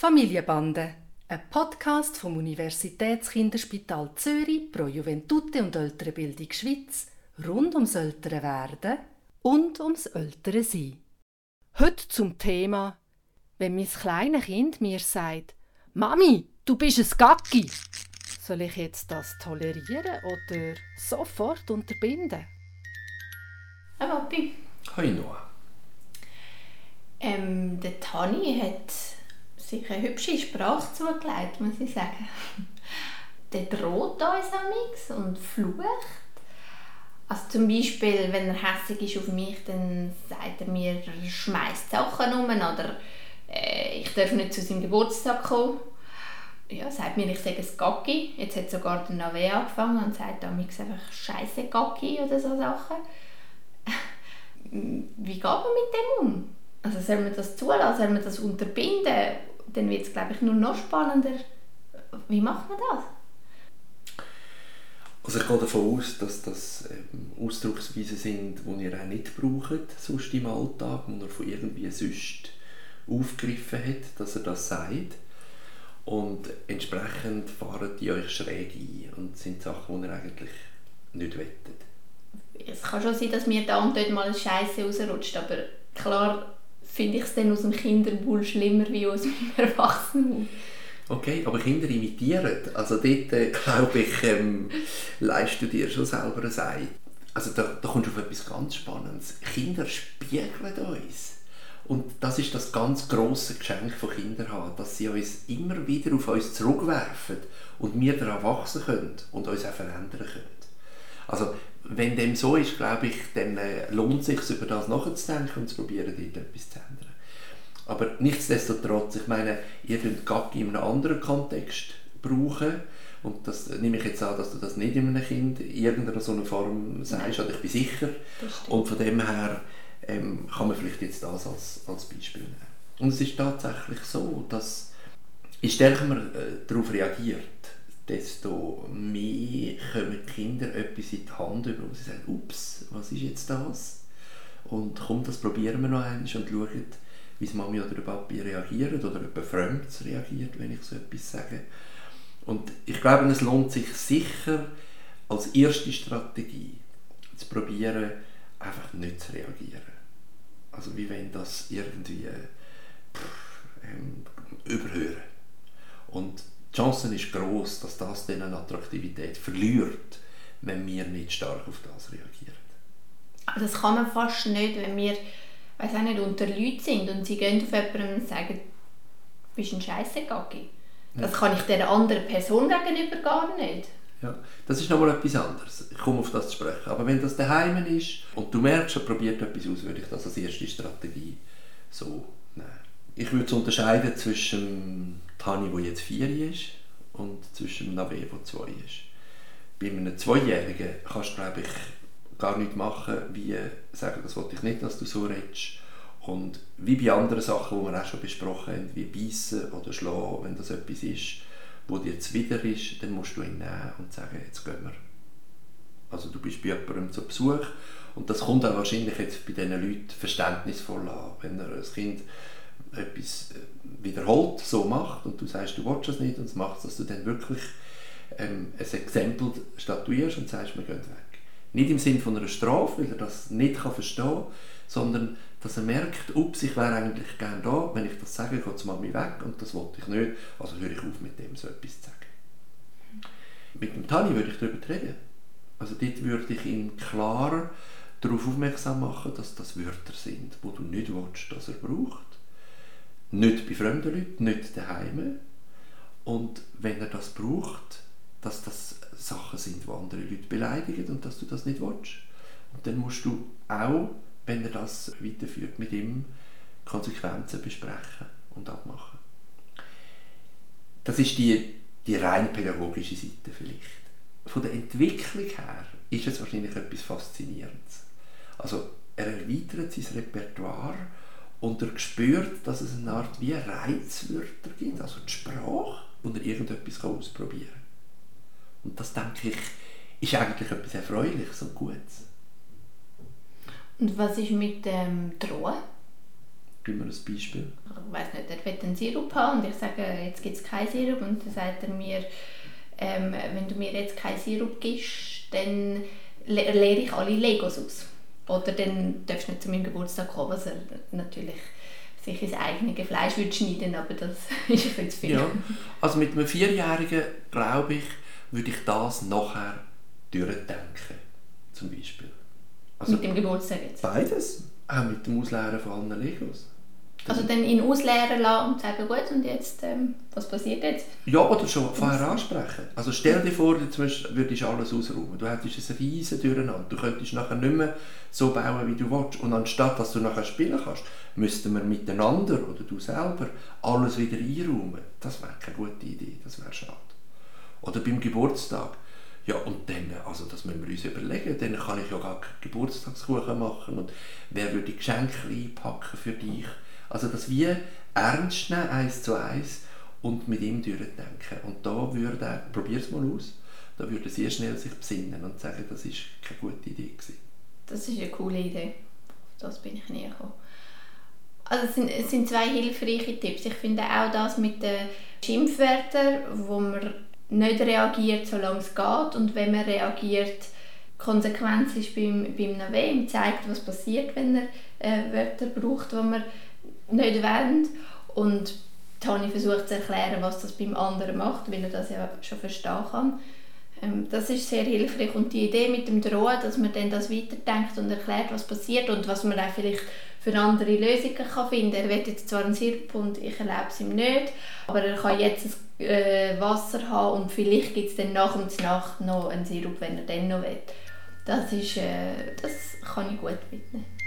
Familienbande, ein Podcast vom Universitätskinderspital Zürich pro Juventute und ältere Bildung Schweiz rund ums ältere Werden und ums ältere Sein. Heute zum Thema, wenn mein kleines Kind mir sagt, Mami, du bist ein Gacki. Soll ich jetzt das tolerieren oder sofort unterbinden? Hey Papi. Hoi Noah. Ähm, der Tani hat sich eine hübsche Sprache zugelegt, muss ich sagen. Der droht uns amix und flucht. Also zum Beispiel, wenn er hässlich ist auf mich, dann sagt er mir, er schmeißt Sachen um oder äh, ich darf nicht zu seinem Geburtstag kommen. Ja, sagt mir, ich sage es Gacki. Jetzt hat sogar der Nave angefangen und sagt amix einfach «Scheiße Gacki» oder so Sachen. Wie geht man mit dem um? Also soll man das zulassen, soll man das unterbinden? Dann wird es, glaube ich, nur noch spannender. Wie macht man das? Also ich gehe davon aus, dass das ähm, Ausdrucksweisen sind, die ihr auch nicht braucht, sonst im Alltag, die ihr von irgendwie sonst aufgegriffen hat, dass er das sagt. Und entsprechend fahren die euch schräg ein und sind Sachen, die ihr eigentlich nicht wettet. Es kann schon sein, dass mir da und dort mal eine Scheiße rausrutscht, aber klar finde ich es dann aus dem Kinderbull schlimmer wie aus dem Erwachsenenbull. Okay, aber Kinder imitieren. Also dort, äh, glaube ich, ähm, leistest du dir schon selber ein Ei. Also da, da kommst du auf etwas ganz Spannendes. Kinder spiegeln uns. Und das ist das ganz große Geschenk von Kindern haben, dass sie uns immer wieder auf uns zurückwerfen und wir daran wachsen können und uns auch verändern können. Also wenn dem so ist, glaube ich, dann äh, lohnt es sich, über das nachzudenken und zu probieren, dort etwas zu ändern. Aber nichtsdestotrotz, ich meine, ihr könnt Gaggi in einem anderen Kontext brauchen. Und das nehme ich jetzt an, dass du das nicht in einem Kind in irgendeiner so einer Form sagst, oder ich bin sicher. Und von dem her ähm, kann man vielleicht jetzt das als, als Beispiel nehmen. Und es ist tatsächlich so, dass je stärker man äh, darauf reagiert, desto mehr kommen die Kinder etwas in die Hand über, wo sie sagen, ups, was ist jetzt das? Und komm, das probieren wir noch einmal und schauen, wie Mami oder der Papi reagiert oder jemand Fremdes reagiert, wenn ich so etwas sage. Und ich glaube, es lohnt sich sicher, als erste Strategie zu probieren, einfach nicht zu reagieren. Also wie wenn das irgendwie pff, ähm, überhören. Und die Chance ist groß, dass das dann eine Attraktivität verliert, wenn wir nicht stark auf das reagieren. Aber das kann man fast nicht, wenn wir weiß auch nicht, unter Leuten sind und sie gehen auf jemanden und sagen, du bist ein Scheissegaggi. Das kann ich der anderen Person gegenüber gar nicht. Ja, das ist nochmal etwas anderes. Ich komme auf das zu sprechen. Aber wenn das daheim ist und du merkst, er probiert etwas aus, würde ich das als erste Strategie so. Ich würde unterscheiden zwischen Tani, der jetzt vier ist, und zwischen Nave, der zwei ist. Bei einem Zweijährigen kannst du, glaube ich, gar nichts machen, wie sagen, das wollte ich nicht, dass du so redest. Und wie bei anderen Sachen, die wir auch schon besprochen haben, wie beißen oder schlagen, wenn das etwas ist, wo dir zuwider ist, dann musst du ihn nehmen und sagen, jetzt gehen wir. Also du bist bei jemandem zu Besuch und das kommt auch wahrscheinlich jetzt bei diesen Leuten verständnisvoll an, wenn er das Kind etwas äh, wiederholt so macht und du sagst, du willst das nicht und es macht dass du dann wirklich ähm, ein Exempel statuierst und sagst, wir gehen weg. Nicht im Sinne von einer Strafe, weil er das nicht kann verstehen kann, sondern dass er merkt, ups, ich wäre eigentlich gerne da, wenn ich das sage, geht die Mami weg und das wollte ich nicht, also höre ich auf mit dem so etwas zu sagen. Mit dem Tani würde ich darüber reden. Also dort würde ich ihn klar darauf aufmerksam machen, dass das Wörter sind, wo du nicht willst, dass er braucht. Nicht bei fremden Leuten, nicht daheim. Und wenn er das braucht, dass das Sachen sind, die andere Leute beleidigen und dass du das nicht willst. Und dann musst du auch, wenn er das weiterführt, mit ihm Konsequenzen besprechen und abmachen. Das ist die, die rein pädagogische Seite vielleicht. Von der Entwicklung her ist es wahrscheinlich etwas Faszinierendes. Also er erweitert sein Repertoire und er spürt, dass es eine Art wie Reizwörter gibt, also die Sprache, wo er irgendetwas ausprobieren kann. Und das, denke ich, ist eigentlich etwas Erfreuliches und Gutes. Und was ist mit dem Drohen? Gib mir ein Beispiel. Ich weiß nicht, er will einen Sirup haben und ich sage, jetzt gibt es keinen Sirup und dann sagt er mir, ähm, wenn du mir jetzt keinen Sirup gibst, dann le leere ich alle Legos aus. Oder dann darfst du nicht zu meinem Geburtstag kommen, was er natürlich sich ins eigene Fleisch würde schneiden aber das ist ein bisschen zu viel. Ja. Also mit einem Vierjährigen, glaube ich, würde ich das nachher durchdenken, zum Beispiel. Also mit dem Geburtstag jetzt? Beides. Auch mit dem Ausleeren von allen Legos. Also dann ihn ausleeren lassen und sagen, gut, und jetzt, ähm, was passiert jetzt? Ja, oder schon vorher ansprechen. Also stell dir vor, du würdest alles ausräumen. Du hättest ein riesen Durcheinander. Du könntest nachher nicht mehr so bauen, wie du willst. Und anstatt, dass du nachher spielen kannst, müssten wir miteinander oder du selber alles wieder einräumen. Das wäre keine gute Idee, das wäre schade. Oder beim Geburtstag. Ja, und dann, also das müssen wir uns überlegen, dann kann ich ja gar Geburtstagskuchen machen und wer würde Geschenke einpacken für dich? Also das wie ernst nehmen, eins zu eins und mit ihm durchdenken. Und da würde er, probier es mal aus, da würde er sehr schnell sich besinnen und sagen, das ist keine gute Idee gewesen. Das ist eine coole Idee. das bin ich näher gekommen. Also es sind, es sind zwei hilfreiche Tipps. Ich finde auch das mit den Schimpfwörtern, wo man nicht reagiert, solange es geht. Und wenn man reagiert, Konsequenz ist beim, beim Nave, zeigt, was passiert, wenn er äh, Wörter braucht, die man nicht wollen. Und ich versucht zu erklären, was das beim anderen macht, weil er das ja schon verstehen kann. Ähm, das ist sehr hilfreich. Und die Idee mit dem Drohen, dass man dann das weiterdenkt und erklärt, was passiert und was man auch vielleicht für andere Lösungen kann finden kann. Er will jetzt zwar einen Sirup und ich erlebe es ihm nicht, aber er kann jetzt ein, äh, Wasser haben und vielleicht gibt es dann nach und Nacht noch einen Sirup, wenn er dann noch will. Das, ist, äh, das kann ich gut mitnehmen.